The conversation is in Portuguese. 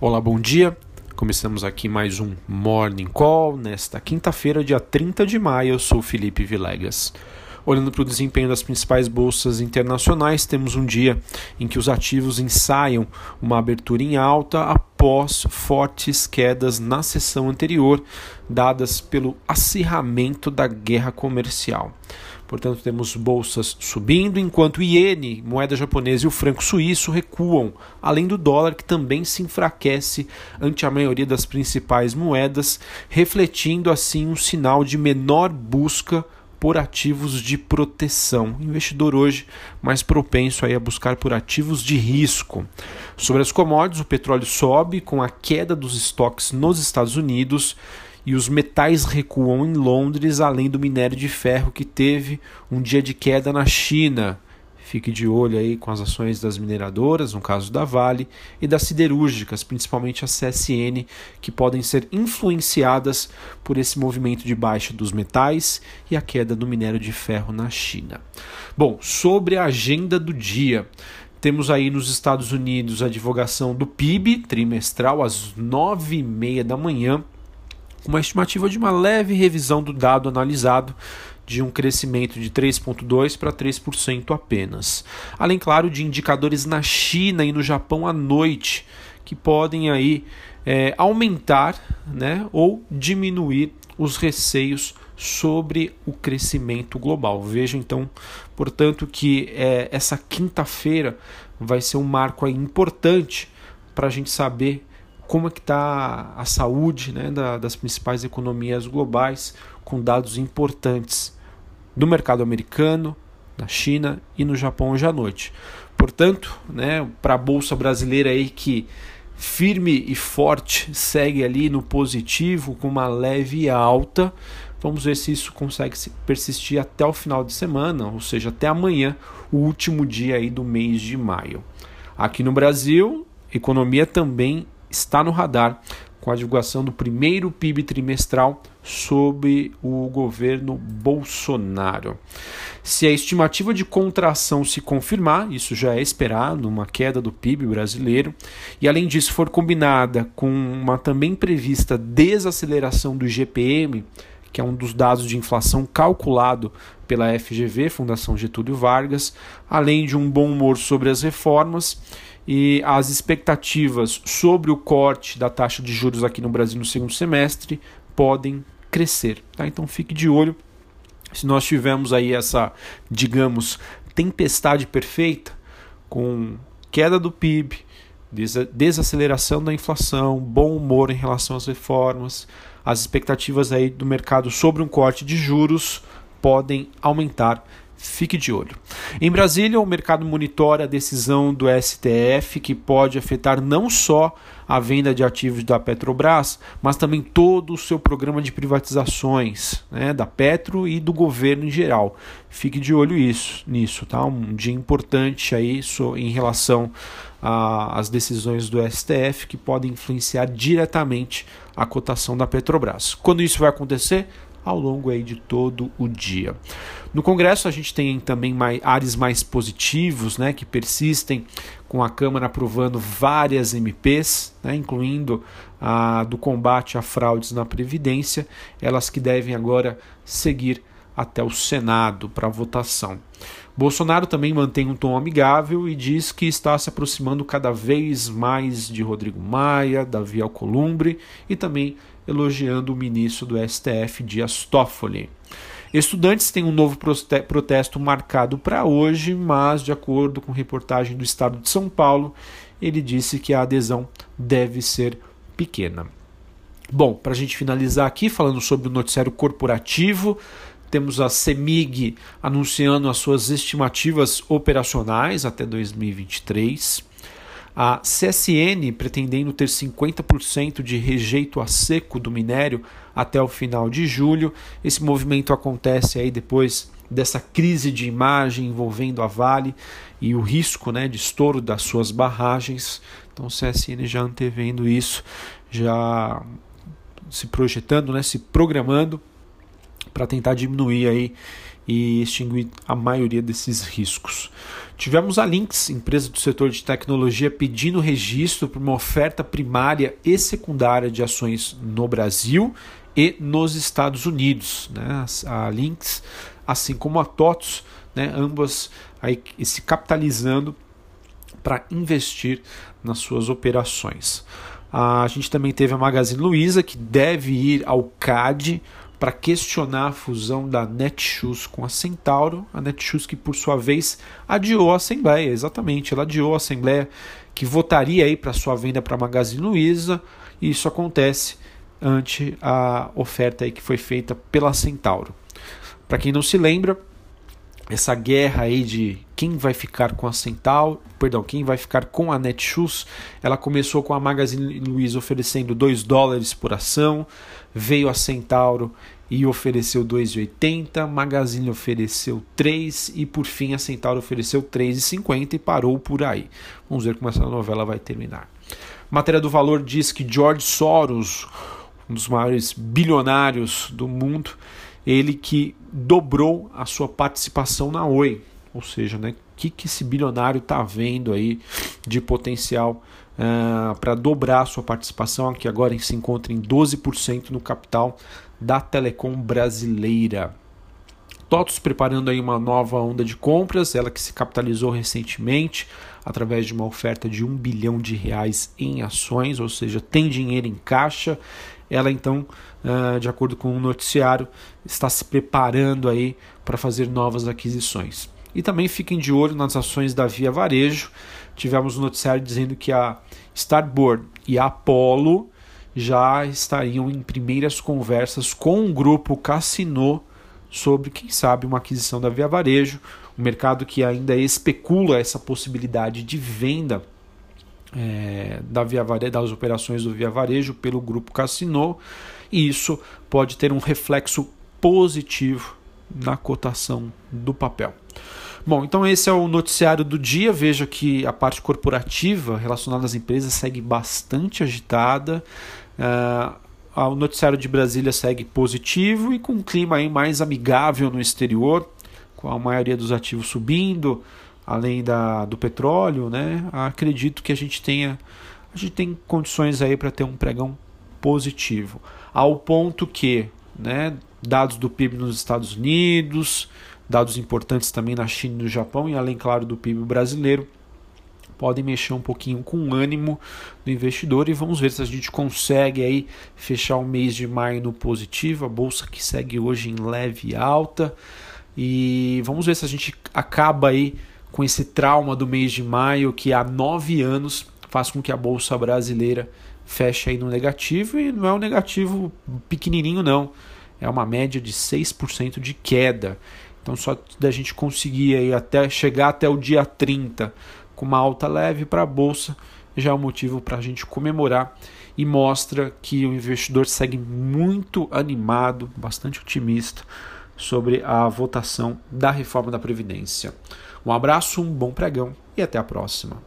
Olá, bom dia. Começamos aqui mais um Morning Call nesta quinta-feira, dia 30 de maio. Eu sou Felipe Vilegas. Olhando para o desempenho das principais bolsas internacionais, temos um dia em que os ativos ensaiam uma abertura em alta após fortes quedas na sessão anterior, dadas pelo acirramento da guerra comercial. Portanto, temos bolsas subindo, enquanto o iene, moeda japonesa, e o franco suíço recuam, além do dólar, que também se enfraquece ante a maioria das principais moedas, refletindo assim um sinal de menor busca por ativos de proteção. Investidor hoje mais propenso aí a buscar por ativos de risco. Sobre as commodities, o petróleo sobe com a queda dos estoques nos Estados Unidos e os metais recuam em Londres, além do minério de ferro que teve um dia de queda na China. Fique de olho aí com as ações das mineradoras, no caso da Vale, e das siderúrgicas, principalmente a CSN, que podem ser influenciadas por esse movimento de baixa dos metais e a queda do minério de ferro na China. Bom, sobre a agenda do dia. Temos aí nos Estados Unidos a divulgação do PIB trimestral às nove e meia da manhã uma estimativa de uma leve revisão do dado analisado de um crescimento de 3,2% para 3% apenas. Além, claro, de indicadores na China e no Japão à noite, que podem aí é, aumentar né, ou diminuir os receios sobre o crescimento global. Veja então, portanto, que é, essa quinta-feira vai ser um marco importante para a gente saber como é que está a saúde né, da, das principais economias globais, com dados importantes do mercado americano, na China e no Japão hoje à noite. Portanto, né, para a bolsa brasileira aí que firme e forte segue ali no positivo com uma leve alta, vamos ver se isso consegue persistir até o final de semana, ou seja, até amanhã, o último dia aí do mês de maio. Aqui no Brasil, economia também está no radar com a divulgação do primeiro PIB trimestral sob o governo Bolsonaro. Se a estimativa de contração se confirmar, isso já é esperado, uma queda do PIB brasileiro, e além disso for combinada com uma também prevista desaceleração do GPM, que é um dos dados de inflação calculado pela FGV, Fundação Getúlio Vargas, além de um bom humor sobre as reformas e as expectativas sobre o corte da taxa de juros aqui no Brasil no segundo semestre podem crescer. Tá? Então fique de olho. Se nós tivermos aí essa, digamos, tempestade perfeita, com queda do PIB, desaceleração da inflação, bom humor em relação às reformas, as expectativas aí do mercado sobre um corte de juros podem aumentar Fique de olho. Em Brasília, o mercado monitora a decisão do STF que pode afetar não só a venda de ativos da Petrobras, mas também todo o seu programa de privatizações né, da Petro e do governo em geral. Fique de olho isso, nisso, tá? Um dia importante aí em relação às decisões do STF que podem influenciar diretamente a cotação da Petrobras. Quando isso vai acontecer? Ao longo aí de todo o dia. No Congresso a gente tem também mais, ares mais positivos, né, que persistem com a Câmara aprovando várias MPs, né, incluindo a do combate a fraudes na Previdência, elas que devem agora seguir até o Senado para votação. Bolsonaro também mantém um tom amigável e diz que está se aproximando cada vez mais de Rodrigo Maia, Davi Alcolumbre e também elogiando o ministro do STF, Dias Toffoli. Estudantes têm um novo protesto marcado para hoje, mas, de acordo com reportagem do Estado de São Paulo, ele disse que a adesão deve ser pequena. Bom, para a gente finalizar aqui, falando sobre o noticiário corporativo, temos a CEMIG anunciando as suas estimativas operacionais até 2023. A CSN pretendendo ter 50% de rejeito a seco do minério até o final de julho. Esse movimento acontece aí depois dessa crise de imagem envolvendo a Vale e o risco né, de estouro das suas barragens. Então, o CSN já antevendo isso, já se projetando, né, se programando para tentar diminuir aí e extinguir a maioria desses riscos. Tivemos a Lynx, empresa do setor de tecnologia, pedindo registro para uma oferta primária e secundária de ações no Brasil e nos Estados Unidos. Né? A Lynx, assim como a TOTS, né? ambas aí se capitalizando para investir nas suas operações. A gente também teve a Magazine Luiza, que deve ir ao CAD para questionar a fusão da Netshoes com a Centauro. A Netshoes que, por sua vez, adiou a Assembleia, exatamente, ela adiou a Assembleia que votaria aí para sua venda para a Magazine Luiza, e isso acontece ante a oferta aí que foi feita pela Centauro. Para quem não se lembra, essa guerra aí de quem vai ficar com a Centauro, perdão, quem vai ficar com a Netshoes, ela começou com a Magazine Luiza oferecendo 2 dólares por ação, veio a Centauro e ofereceu 2,80, Magazine ofereceu 3 e por fim a Centauro ofereceu 3,50 e parou por aí. Vamos ver como essa novela vai terminar. matéria do valor diz que George Soros, um dos maiores bilionários do mundo, ele que dobrou a sua participação na Oi. Ou seja, né, o que, que esse bilionário está vendo aí de potencial uh, para dobrar a sua participação, que agora se encontra em 12% no capital da Telecom brasileira. TOTOS preparando aí uma nova onda de compras, ela que se capitalizou recentemente através de uma oferta de um bilhão de reais em ações, ou seja, tem dinheiro em caixa ela então, uh, de acordo com o noticiário, está se preparando aí para fazer novas aquisições. E também fiquem de olho nas ações da Via Varejo. Tivemos um noticiário dizendo que a Starboard e a Apollo já estariam em primeiras conversas com o grupo Cassino sobre, quem sabe, uma aquisição da Via Varejo, um mercado que ainda especula essa possibilidade de venda é, da Via Varejo, das operações do Via Varejo pelo grupo Cassino, e isso pode ter um reflexo positivo na cotação do papel. Bom, então esse é o noticiário do dia. Veja que a parte corporativa relacionada às empresas segue bastante agitada. Uh, o noticiário de Brasília segue positivo e com um clima aí mais amigável no exterior, com a maioria dos ativos subindo, além da, do petróleo, né? Acredito que a gente tenha a gente tem condições aí para ter um pregão positivo, ao ponto que, né, dados do PIB nos Estados Unidos, dados importantes também na China e no Japão e além claro do PIB brasileiro, podem mexer um pouquinho com o ânimo do investidor e vamos ver se a gente consegue aí fechar o mês de maio no positivo, a bolsa que segue hoje em leve alta e vamos ver se a gente acaba aí com esse trauma do mês de maio que há nove anos faz com que a bolsa brasileira feche aí no negativo e não é um negativo pequenininho não, é uma média de 6% de queda. Então só da gente conseguir aí até chegar até o dia 30 com uma alta leve para a bolsa já é um motivo para a gente comemorar e mostra que o investidor segue muito animado, bastante otimista sobre a votação da reforma da Previdência. Um abraço, um bom pregão e até a próxima.